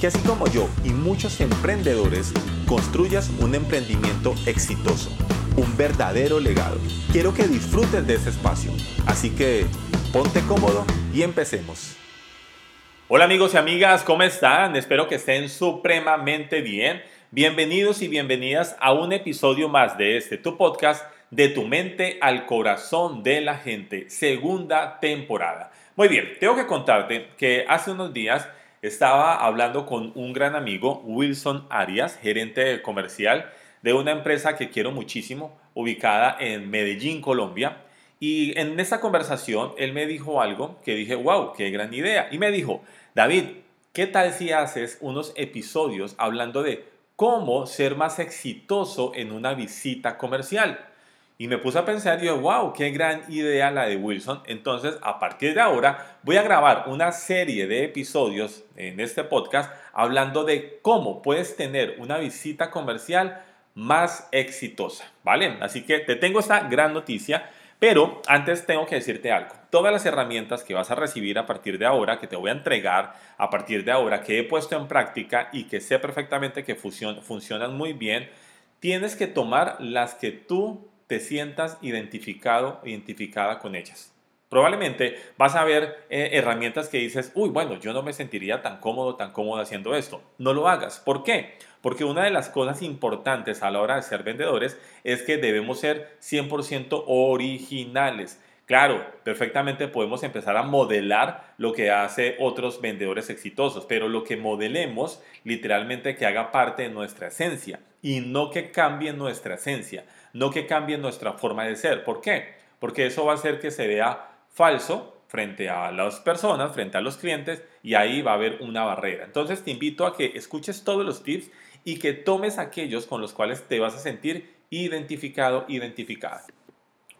que así como yo y muchos emprendedores construyas un emprendimiento exitoso, un verdadero legado. Quiero que disfrutes de ese espacio, así que ponte cómodo y empecemos. Hola amigos y amigas, ¿cómo están? Espero que estén supremamente bien. Bienvenidos y bienvenidas a un episodio más de este tu podcast de tu mente al corazón de la gente, segunda temporada. Muy bien, tengo que contarte que hace unos días estaba hablando con un gran amigo, Wilson Arias, gerente comercial de una empresa que quiero muchísimo, ubicada en Medellín, Colombia. Y en esa conversación él me dijo algo que dije, wow, qué gran idea. Y me dijo, David, ¿qué tal si haces unos episodios hablando de cómo ser más exitoso en una visita comercial? Y me puse a pensar y dije, wow, qué gran idea la de Wilson. Entonces, a partir de ahora, voy a grabar una serie de episodios en este podcast hablando de cómo puedes tener una visita comercial más exitosa, ¿vale? Así que te tengo esta gran noticia, pero antes tengo que decirte algo. Todas las herramientas que vas a recibir a partir de ahora, que te voy a entregar a partir de ahora, que he puesto en práctica y que sé perfectamente que funcionan muy bien, tienes que tomar las que tú te sientas identificado, identificada con ellas. Probablemente vas a ver eh, herramientas que dices, uy, bueno, yo no me sentiría tan cómodo, tan cómodo haciendo esto. No lo hagas. ¿Por qué? Porque una de las cosas importantes a la hora de ser vendedores es que debemos ser 100% originales. Claro, perfectamente podemos empezar a modelar lo que hace otros vendedores exitosos, pero lo que modelemos literalmente que haga parte de nuestra esencia y no que cambie nuestra esencia no que cambie nuestra forma de ser. ¿Por qué? Porque eso va a hacer que se vea falso frente a las personas, frente a los clientes, y ahí va a haber una barrera. Entonces te invito a que escuches todos los tips y que tomes aquellos con los cuales te vas a sentir identificado, identificada.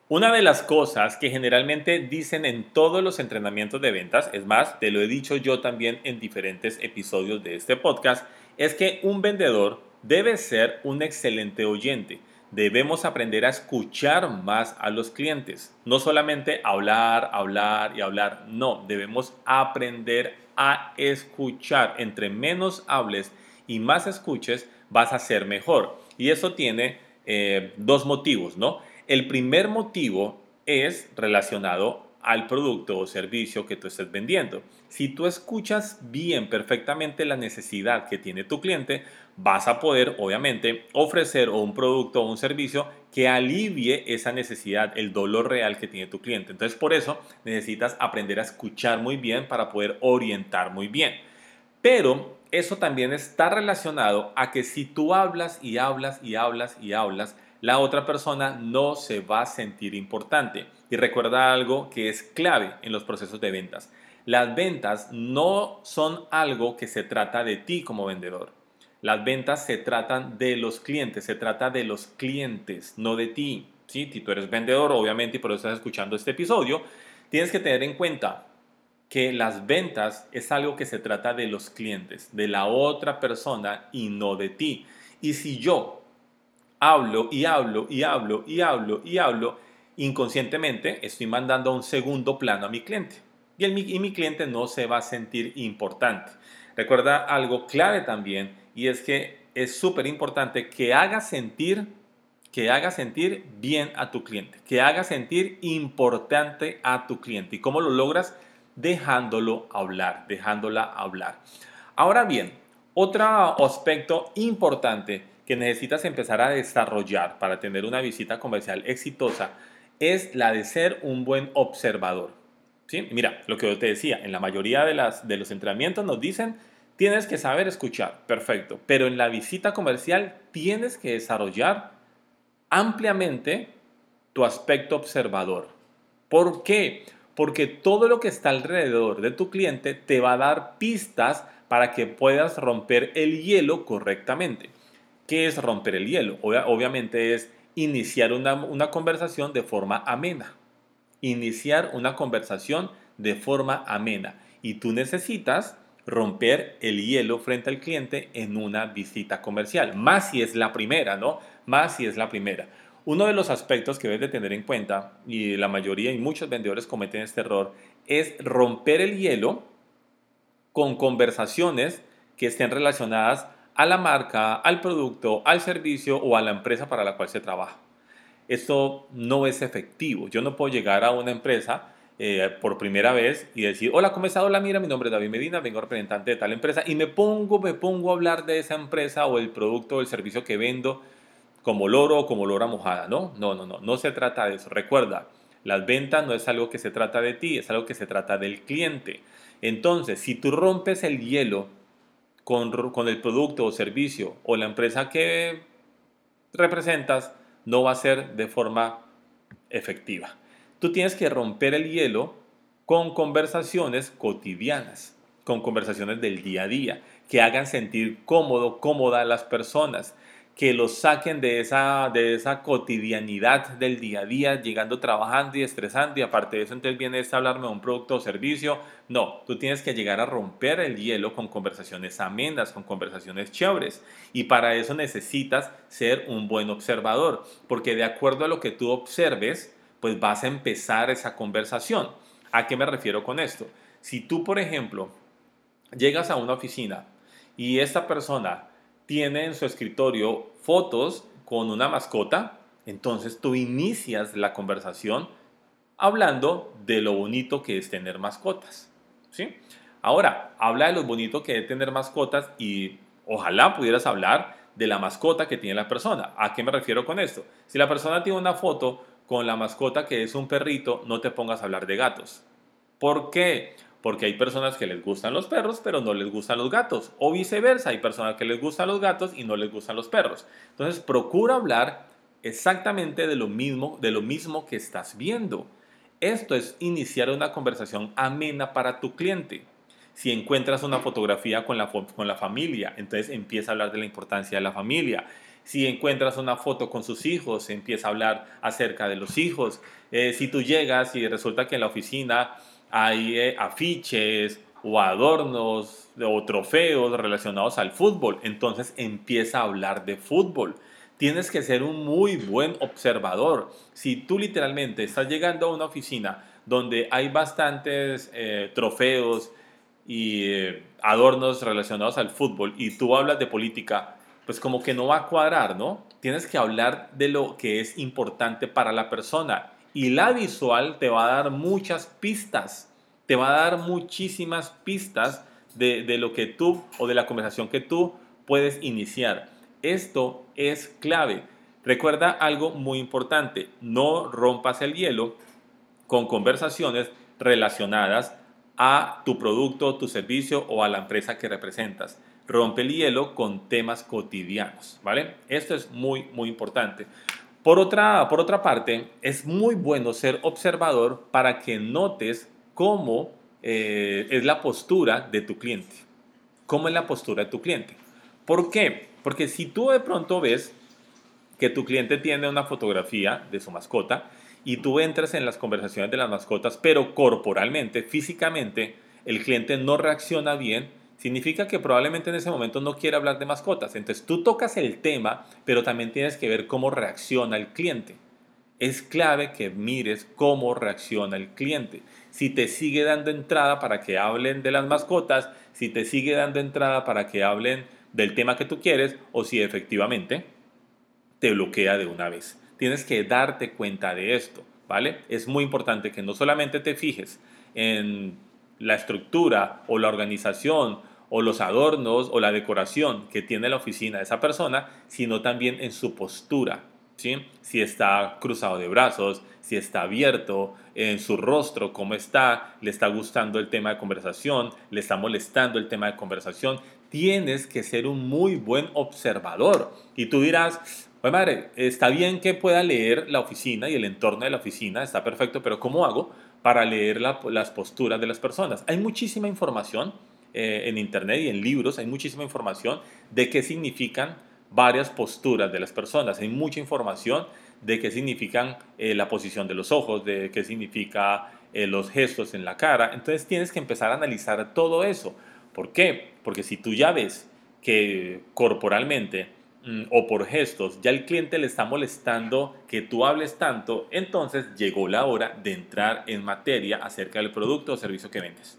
Una de las cosas que generalmente dicen en todos los entrenamientos de ventas, es más, te lo he dicho yo también en diferentes episodios de este podcast, es que un vendedor debe ser un excelente oyente debemos aprender a escuchar más a los clientes. No solamente hablar, hablar y hablar. No, debemos aprender a escuchar. Entre menos hables y más escuches, vas a ser mejor. Y eso tiene eh, dos motivos, ¿no? El primer motivo es relacionado al producto o servicio que tú estés vendiendo. Si tú escuchas bien, perfectamente la necesidad que tiene tu cliente, vas a poder, obviamente, ofrecer un producto o un servicio que alivie esa necesidad, el dolor real que tiene tu cliente. Entonces, por eso necesitas aprender a escuchar muy bien para poder orientar muy bien. Pero eso también está relacionado a que si tú hablas y hablas y hablas y hablas, la otra persona no se va a sentir importante. Y recuerda algo que es clave en los procesos de ventas. Las ventas no son algo que se trata de ti como vendedor. Las ventas se tratan de los clientes, se trata de los clientes, no de ti. ¿sí? Si tú eres vendedor, obviamente, y por eso estás escuchando este episodio, tienes que tener en cuenta que las ventas es algo que se trata de los clientes, de la otra persona y no de ti. Y si yo hablo y hablo y hablo y hablo y hablo, inconscientemente estoy mandando a un segundo plano a mi cliente. Y, el, y mi cliente no se va a sentir importante. Recuerda algo clave también y es que es súper importante que hagas sentir que haga sentir bien a tu cliente, que haga sentir importante a tu cliente. ¿Y cómo lo logras? Dejándolo hablar, dejándola hablar. Ahora bien, otro aspecto importante que necesitas empezar a desarrollar para tener una visita comercial exitosa es la de ser un buen observador. ¿Sí? Mira, lo que yo te decía, en la mayoría de, las, de los entrenamientos nos dicen Tienes que saber escuchar, perfecto, pero en la visita comercial tienes que desarrollar ampliamente tu aspecto observador. ¿Por qué? Porque todo lo que está alrededor de tu cliente te va a dar pistas para que puedas romper el hielo correctamente. ¿Qué es romper el hielo? obviamente es iniciar una, una conversación de forma amena. Iniciar una conversación de forma amena. Y tú necesitas romper el hielo frente al cliente en una visita comercial. Más si es la primera, ¿no? Más si es la primera. Uno de los aspectos que debes de tener en cuenta, y la mayoría y muchos vendedores cometen este error, es romper el hielo con conversaciones que estén relacionadas a la marca, al producto, al servicio o a la empresa para la cual se trabaja. Esto no es efectivo. Yo no puedo llegar a una empresa eh, por primera vez y decir, hola, ¿cómo está? Hola, mira, mi nombre es David Medina, vengo representante de tal empresa y me pongo, me pongo a hablar de esa empresa o el producto o el servicio que vendo como loro o como lora mojada, ¿no? No, no, no, no se trata de eso. Recuerda, las ventas no es algo que se trata de ti, es algo que se trata del cliente. Entonces, si tú rompes el hielo con, el producto o servicio o la empresa que representas, no va a ser de forma efectiva. Tú tienes que romper el hielo con conversaciones cotidianas, con conversaciones del día a día, que hagan sentir cómodo, cómoda a las personas, que los saquen de esa, de esa cotidianidad del día a día, llegando trabajando y estresando, y aparte de eso, entonces viene a hablarme de un producto o servicio. No, tú tienes que llegar a romper el hielo con conversaciones amenas, con conversaciones chéveres, y para eso necesitas ser un buen observador, porque de acuerdo a lo que tú observes, pues vas a empezar esa conversación. ¿A qué me refiero con esto? Si tú, por ejemplo, llegas a una oficina y esta persona tiene en su escritorio fotos con una mascota, entonces tú inicias la conversación hablando de lo bonito que es tener mascotas. ¿sí? Ahora, habla de lo bonito que es tener mascotas y ojalá pudieras hablar de la mascota que tiene la persona. ¿A qué me refiero con esto? Si la persona tiene una foto con la mascota que es un perrito, no te pongas a hablar de gatos. ¿Por qué? Porque hay personas que les gustan los perros, pero no les gustan los gatos. O viceversa, hay personas que les gustan los gatos y no les gustan los perros. Entonces, procura hablar exactamente de lo mismo, de lo mismo que estás viendo. Esto es iniciar una conversación amena para tu cliente. Si encuentras una fotografía con la, con la familia, entonces empieza a hablar de la importancia de la familia. Si encuentras una foto con sus hijos, empieza a hablar acerca de los hijos. Eh, si tú llegas y resulta que en la oficina hay eh, afiches o adornos o trofeos relacionados al fútbol, entonces empieza a hablar de fútbol. Tienes que ser un muy buen observador. Si tú literalmente estás llegando a una oficina donde hay bastantes eh, trofeos y adornos relacionados al fútbol y tú hablas de política, pues como que no va a cuadrar, ¿no? Tienes que hablar de lo que es importante para la persona y la visual te va a dar muchas pistas, te va a dar muchísimas pistas de, de lo que tú o de la conversación que tú puedes iniciar. Esto es clave. Recuerda algo muy importante, no rompas el hielo con conversaciones relacionadas a tu producto, tu servicio o a la empresa que representas rompe el hielo con temas cotidianos, ¿vale? Esto es muy, muy importante. Por otra, por otra parte, es muy bueno ser observador para que notes cómo eh, es la postura de tu cliente. ¿Cómo es la postura de tu cliente? ¿Por qué? Porque si tú de pronto ves que tu cliente tiene una fotografía de su mascota y tú entras en las conversaciones de las mascotas, pero corporalmente, físicamente, el cliente no reacciona bien, significa que probablemente en ese momento no quiere hablar de mascotas. Entonces tú tocas el tema, pero también tienes que ver cómo reacciona el cliente. Es clave que mires cómo reacciona el cliente. Si te sigue dando entrada para que hablen de las mascotas, si te sigue dando entrada para que hablen del tema que tú quieres o si efectivamente te bloquea de una vez. Tienes que darte cuenta de esto, ¿vale? Es muy importante que no solamente te fijes en la estructura o la organización o los adornos o la decoración que tiene la oficina de esa persona, sino también en su postura. ¿sí? Si está cruzado de brazos, si está abierto, en su rostro, cómo está, le está gustando el tema de conversación, le está molestando el tema de conversación. Tienes que ser un muy buen observador. Y tú dirás, pues madre, está bien que pueda leer la oficina y el entorno de la oficina, está perfecto, pero ¿cómo hago para leer las posturas de las personas? Hay muchísima información eh, en internet y en libros, hay muchísima información de qué significan varias posturas de las personas, hay mucha información de qué significan eh, la posición de los ojos, de qué significa eh, los gestos en la cara. Entonces tienes que empezar a analizar todo eso. ¿Por qué? Porque si tú ya ves que corporalmente mm, o por gestos ya el cliente le está molestando que tú hables tanto, entonces llegó la hora de entrar en materia acerca del producto o servicio que vendes.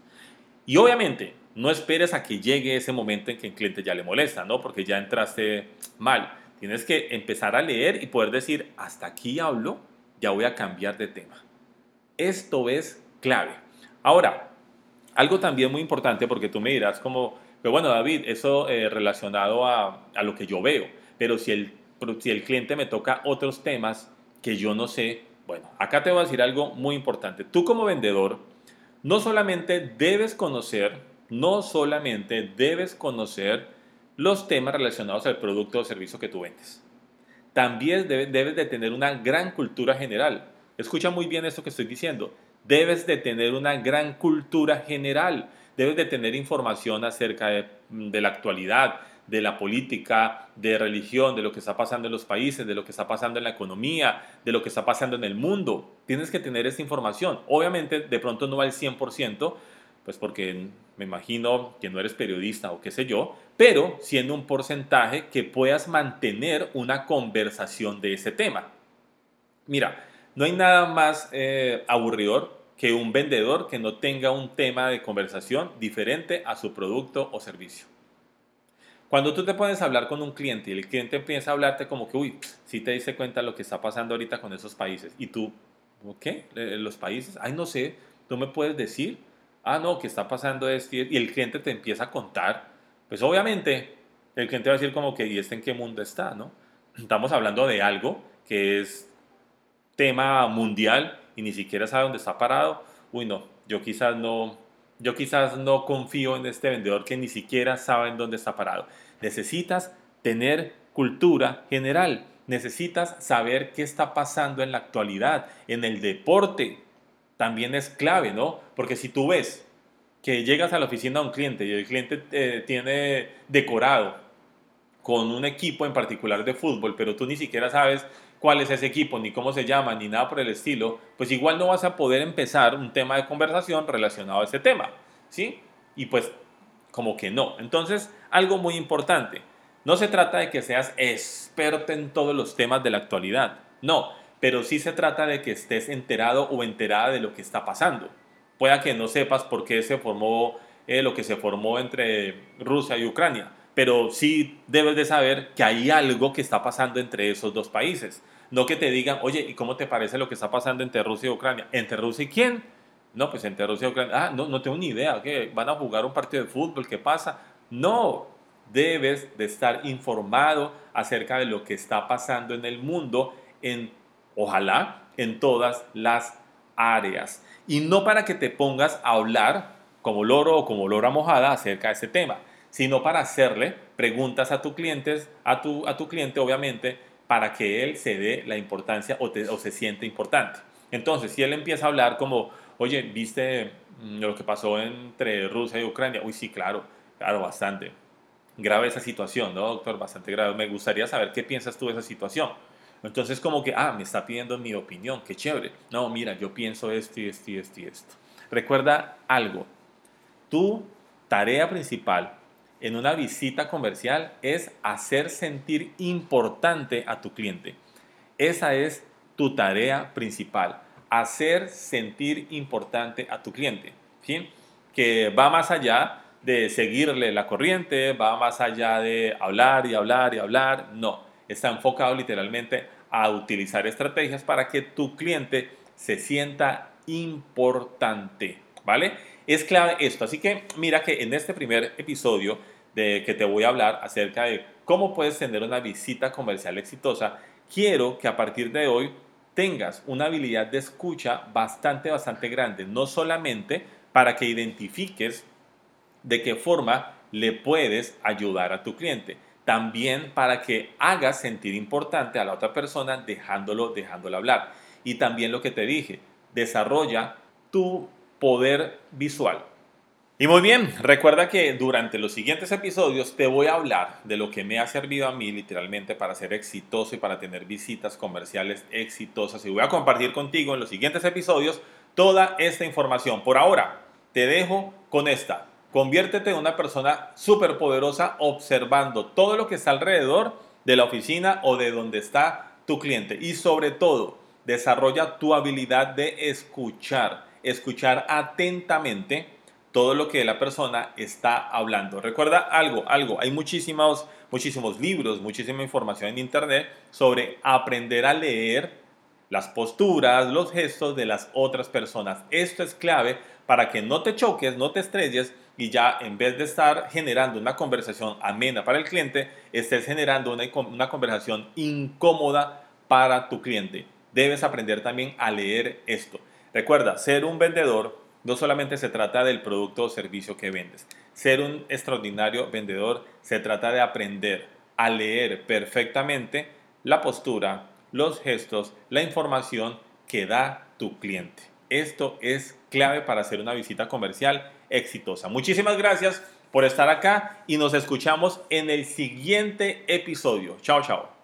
Y obviamente, no esperes a que llegue ese momento en que el cliente ya le molesta, ¿no? Porque ya entraste mal. Tienes que empezar a leer y poder decir, hasta aquí hablo, ya voy a cambiar de tema. Esto es clave. Ahora, algo también muy importante, porque tú me dirás como, pero bueno, David, eso eh, relacionado a, a, lo que yo veo, pero si el, si el cliente me toca otros temas que yo no sé, bueno, acá te voy a decir algo muy importante. Tú como vendedor, no solamente debes conocer, no solamente debes conocer los temas relacionados al producto o servicio que tú vendes. También debes de tener una gran cultura general. Escucha muy bien esto que estoy diciendo. Debes de tener una gran cultura general. Debes de tener información acerca de, de la actualidad, de la política, de religión, de lo que está pasando en los países, de lo que está pasando en la economía, de lo que está pasando en el mundo. Tienes que tener esa información. Obviamente, de pronto no va al 100%, pues porque me imagino que no eres periodista o qué sé yo, pero siendo un porcentaje que puedas mantener una conversación de ese tema. Mira, no hay nada más eh, aburridor que un vendedor que no tenga un tema de conversación diferente a su producto o servicio. Cuando tú te pones a hablar con un cliente y el cliente empieza a hablarte como que, uy, si te diste cuenta lo que está pasando ahorita con esos países. Y tú, ¿qué? Eh, ¿Los países? Ay, no sé, ¿tú me puedes decir? Ah, no, que está pasando esto. Y el cliente te empieza a contar. Pues obviamente el cliente va a decir como que, ¿y este en qué mundo está? ¿no? Estamos hablando de algo que es tema mundial y ni siquiera sabe dónde está parado. Uy, no, yo quizás no, yo quizás no confío en este vendedor que ni siquiera sabe en dónde está parado. Necesitas tener cultura general. Necesitas saber qué está pasando en la actualidad, en el deporte. También es clave, ¿no? Porque si tú ves que llegas a la oficina de un cliente y el cliente eh, tiene decorado con un equipo en particular de fútbol, pero tú ni siquiera sabes cuál es ese equipo, ni cómo se llama, ni nada por el estilo, pues igual no vas a poder empezar un tema de conversación relacionado a ese tema, ¿sí? Y pues como que no. Entonces, algo muy importante, no se trata de que seas experto en todos los temas de la actualidad, no, pero sí se trata de que estés enterado o enterada de lo que está pasando. Pueda que no sepas por qué se formó eh, lo que se formó entre Rusia y Ucrania, pero sí debes de saber que hay algo que está pasando entre esos dos países. No que te digan, oye, ¿y cómo te parece lo que está pasando entre Rusia y Ucrania? ¿Entre Rusia y quién? No, pues entre Rusia y Ucrania. Ah, no, no tengo ni idea. ¿Qué? ¿Van a jugar un partido de fútbol? ¿Qué pasa? No, debes de estar informado acerca de lo que está pasando en el mundo, en, ojalá, en todas las áreas. Y no para que te pongas a hablar como loro o como lora mojada acerca de ese tema, sino para hacerle preguntas a tus clientes, a tu, a tu cliente, obviamente, para que él se dé la importancia o, se siente importante. Entonces, si él empieza a hablar como, oye, ¿viste mm, lo que pasó entre Rusia y Ucrania? Uy, sí, claro, claro, bastante. Grave esa situación, ¿no, doctor? Bastante grave. Me gustaría saber qué piensas tú de esa situación. Entonces, como que, ah, me está pidiendo mi opinión, qué chévere. No, mira, yo pienso esto y esto y esto y esto. Recuerda algo, tu tarea principal en una visita comercial es hacer sentir importante a tu cliente. Esa es tu tarea principal, hacer sentir importante a tu cliente, ¿sí? que va más allá de seguirle la corriente, va más allá de hablar y hablar y hablar, no, está enfocado literalmente a utilizar estrategias para que tu cliente se sienta importante, ¿vale? Es clave esto, así que mira que en este primer episodio de que te voy a hablar acerca de cómo puedes tener una visita comercial exitosa, quiero que a partir de hoy tengas una habilidad de escucha bastante, bastante grande, no solamente para que identifiques de qué forma le puedes ayudar a tu cliente, también para que hagas sentir importante a la otra persona dejándolo, dejándolo hablar. Y también lo que te dije, desarrolla tu poder visual. Y muy bien, recuerda que durante los siguientes episodios te voy a hablar de lo que me ha servido a mí literalmente para ser exitoso y para tener visitas comerciales exitosas. Y voy a compartir contigo en los siguientes episodios toda esta información. Por ahora, te dejo con esta. Conviértete en una persona súper poderosa observando todo lo que está alrededor de la oficina o de donde está tu cliente. Y sobre todo, desarrolla tu habilidad de escuchar, escuchar atentamente todo lo que la persona está hablando. Recuerda algo, algo, hay muchísimos, muchísimos libros, muchísima información en internet sobre aprender a leer las posturas, los gestos de las otras personas. Esto es clave para que no te choques, no te estrelles y ya en vez de estar generando una conversación amena para el cliente, estés generando una, una conversación incómoda para tu cliente. Debes aprender también a leer esto. Recuerda, ser un vendedor no solamente se trata del producto o servicio que vendes. Ser un extraordinario vendedor se trata de aprender a leer perfectamente la postura, los gestos, la información que da tu cliente. Esto es clave para hacer una visita comercial exitosa. Muchísimas gracias por estar acá y nos escuchamos en el siguiente episodio. Chao, chao.